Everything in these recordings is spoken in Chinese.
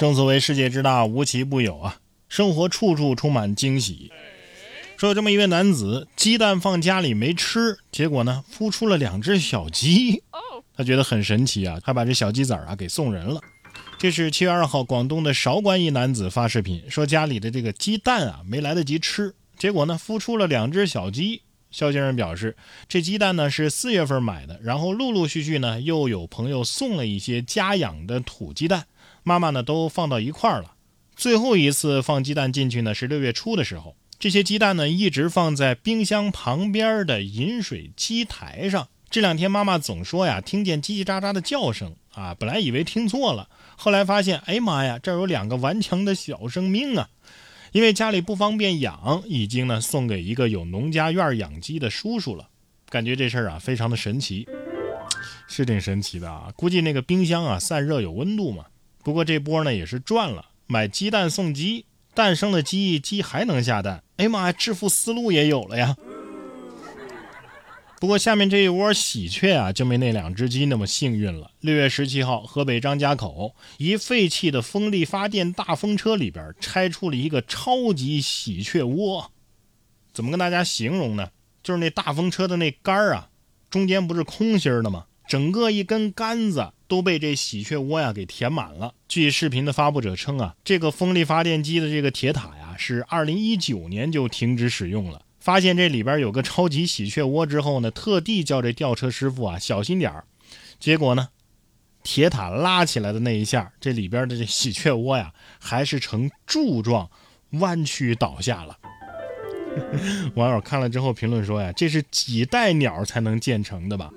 正所谓世界之大，无奇不有啊，生活处处充满惊喜。说有这么一位男子，鸡蛋放家里没吃，结果呢，孵出了两只小鸡。他觉得很神奇啊，他把这小鸡仔啊给送人了。这是七月二号，广东的韶关一男子发视频说家里的这个鸡蛋啊没来得及吃，结果呢孵出了两只小鸡。肖先生表示，这鸡蛋呢是四月份买的，然后陆陆续续呢又有朋友送了一些家养的土鸡蛋。妈妈呢都放到一块儿了，最后一次放鸡蛋进去呢是六月初的时候，这些鸡蛋呢一直放在冰箱旁边的饮水机台上。这两天妈妈总说呀，听见叽叽喳喳的叫声啊，本来以为听错了，后来发现，哎妈呀，这有两个顽强的小生命啊！因为家里不方便养，已经呢送给一个有农家院养鸡的叔叔了。感觉这事儿啊非常的神奇，是挺神奇的啊。估计那个冰箱啊散热有温度嘛。不过这波呢也是赚了，买鸡蛋送鸡，蛋生了鸡，鸡还能下蛋。哎妈呀，致富思路也有了呀！不过下面这一窝喜鹊啊，就没那两只鸡那么幸运了。六月十七号，河北张家口一废弃的风力发电大风车里边拆出了一个超级喜鹊窝。怎么跟大家形容呢？就是那大风车的那杆儿啊，中间不是空心的吗？整个一根杆子。都被这喜鹊窝呀给填满了。据视频的发布者称啊，这个风力发电机的这个铁塔呀，是二零一九年就停止使用了。发现这里边有个超级喜鹊窝之后呢，特地叫这吊车师傅啊小心点儿。结果呢，铁塔拉起来的那一下，这里边的这喜鹊窝呀，还是呈柱状弯曲倒下了。网友看了之后评论说呀，这是几代鸟才能建成的吧？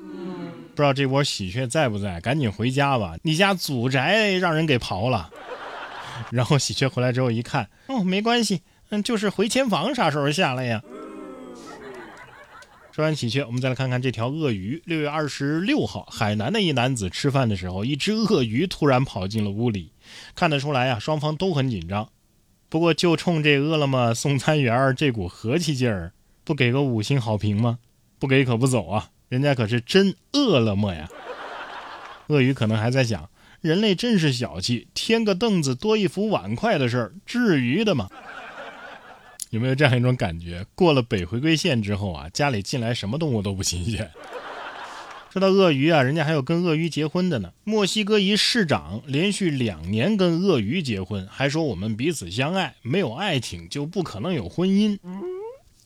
不知道这窝喜鹊在不在？赶紧回家吧！你家祖宅让人给刨了。然后喜鹊回来之后一看，哦，没关系，嗯，就是回迁房啥时候下来呀？说完喜鹊，我们再来看看这条鳄鱼。六月二十六号，海南的一男子吃饭的时候，一只鳄鱼突然跑进了屋里，看得出来呀，双方都很紧张。不过就冲这饿了么送餐员这股和气劲儿，不给个五星好评吗？不给可不走啊！人家可是真饿了么呀！鳄鱼可能还在想，人类真是小气，添个凳子多一副碗筷的事儿，至于的吗？有没有这样一种感觉？过了北回归线之后啊，家里进来什么动物都不新鲜。说到鳄鱼啊，人家还有跟鳄鱼结婚的呢。墨西哥一市长连续两年跟鳄鱼结婚，还说我们彼此相爱，没有爱情就不可能有婚姻。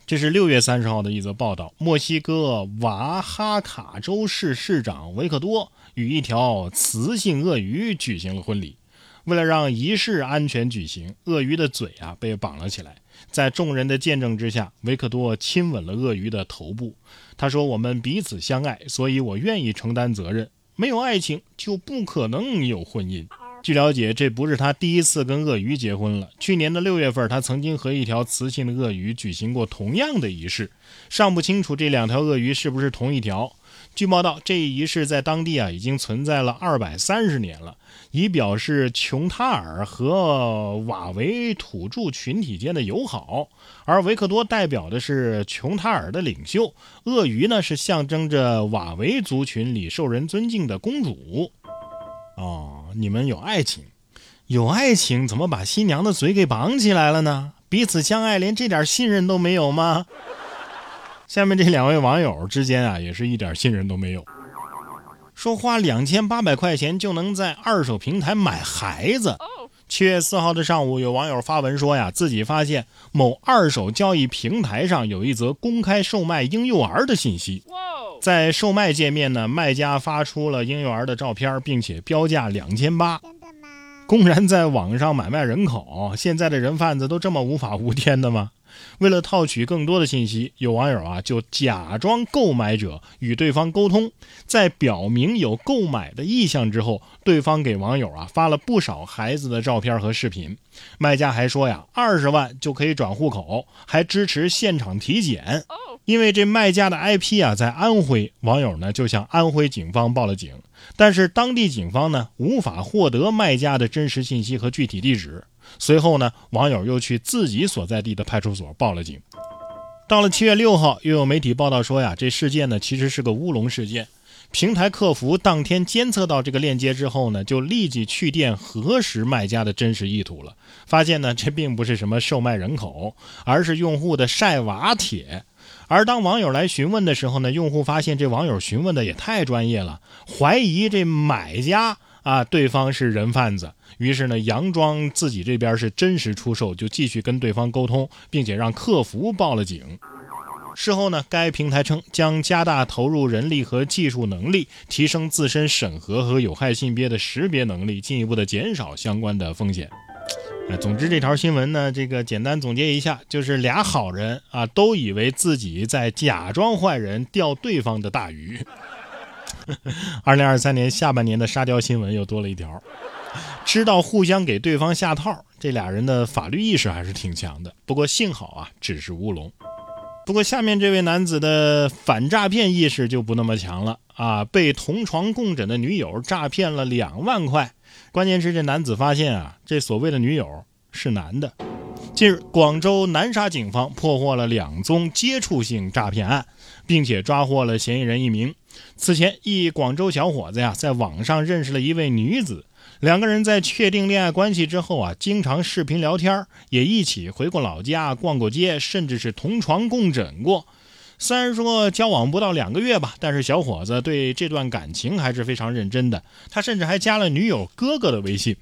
这是六月三十号的一则报道。墨西哥瓦哈卡州市市长维克多与一条雌性鳄鱼举行了婚礼。为了让仪式安全举行，鳄鱼的嘴啊被绑了起来。在众人的见证之下，维克多亲吻了鳄鱼的头部。他说：“我们彼此相爱，所以我愿意承担责任。没有爱情，就不可能有婚姻。”据了解，这不是他第一次跟鳄鱼结婚了。去年的六月份，他曾经和一条雌性的鳄鱼举行过同样的仪式。尚不清楚这两条鳄鱼是不是同一条。据报道，这一仪式在当地啊已经存在了二百三十年了，以表示琼塔尔和瓦维土著群体间的友好。而维克多代表的是琼塔尔的领袖，鳄鱼呢是象征着瓦维族群里受人尊敬的公主。哦，你们有爱情，有爱情，怎么把新娘的嘴给绑起来了呢？彼此相爱，连这点信任都没有吗？下面这两位网友之间啊，也是一点信任都没有。说花两千八百块钱就能在二手平台买孩子。七月四号的上午，有网友发文说呀，自己发现某二手交易平台上有一则公开售卖婴幼儿的信息。在售卖界面呢，卖家发出了婴幼儿的照片，并且标价两千八。真的吗？公然在网上买卖人口，现在的人贩子都这么无法无天的吗？为了套取更多的信息，有网友啊就假装购买者与对方沟通，在表明有购买的意向之后，对方给网友啊发了不少孩子的照片和视频。卖家还说呀，二十万就可以转户口，还支持现场体检。因为这卖家的 IP 啊在安徽，网友呢就向安徽警方报了警，但是当地警方呢无法获得卖家的真实信息和具体地址。随后呢，网友又去自己所在地的派出所报了警。到了七月六号，又有媒体报道说呀，这事件呢其实是个乌龙事件。平台客服当天监测到这个链接之后呢，就立即去店核实卖家的真实意图了。发现呢，这并不是什么售卖人口，而是用户的晒娃帖。而当网友来询问的时候呢，用户发现这网友询问的也太专业了，怀疑这买家啊对方是人贩子，于是呢，佯装自己这边是真实出售，就继续跟对方沟通，并且让客服报了警。事后呢，该平台称将加大投入人力和技术能力，提升自身审核和有害性别的识别能力，进一步的减少相关的风险。哎，总之这条新闻呢，这个简单总结一下，就是俩好人啊，都以为自己在假装坏人钓对方的大鱼。二零二三年下半年的沙雕新闻又多了一条，知道互相给对方下套，这俩人的法律意识还是挺强的。不过幸好啊，只是乌龙。不过下面这位男子的反诈骗意识就不那么强了啊！被同床共枕的女友诈骗了两万块，关键是这男子发现啊，这所谓的女友是男的。近日，广州南沙警方破获了两宗接触性诈骗案，并且抓获了嫌疑人一名。此前，一广州小伙子呀，在网上认识了一位女子。两个人在确定恋爱关系之后啊，经常视频聊天，也一起回过老家逛过街，甚至是同床共枕过。虽然说交往不到两个月吧，但是小伙子对这段感情还是非常认真的。他甚至还加了女友哥哥的微信。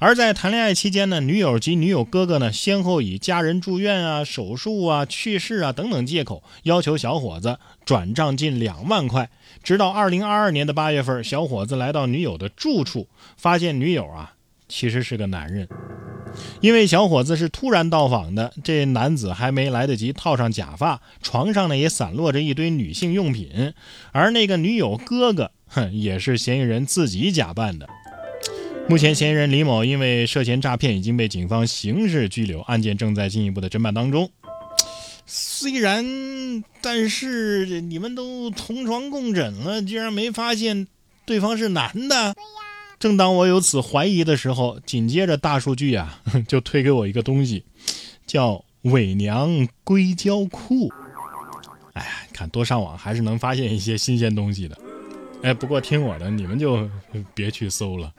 而在谈恋爱期间呢，女友及女友哥哥呢，先后以家人住院啊、手术啊、去世啊等等借口，要求小伙子转账近两万块。直到二零二二年的八月份，小伙子来到女友的住处，发现女友啊，其实是个男人。因为小伙子是突然到访的，这男子还没来得及套上假发，床上呢也散落着一堆女性用品。而那个女友哥哥，哼，也是嫌疑人自己假扮的。目前，嫌疑人李某因为涉嫌诈骗已经被警方刑事拘留，案件正在进一步的侦办当中。虽然，但是你们都同床共枕了，居然没发现对方是男的。正当我有此怀疑的时候，紧接着大数据啊 就推给我一个东西，叫伪娘硅胶裤。哎呀，看多上网还是能发现一些新鲜东西的。哎，不过听我的，你们就别去搜了。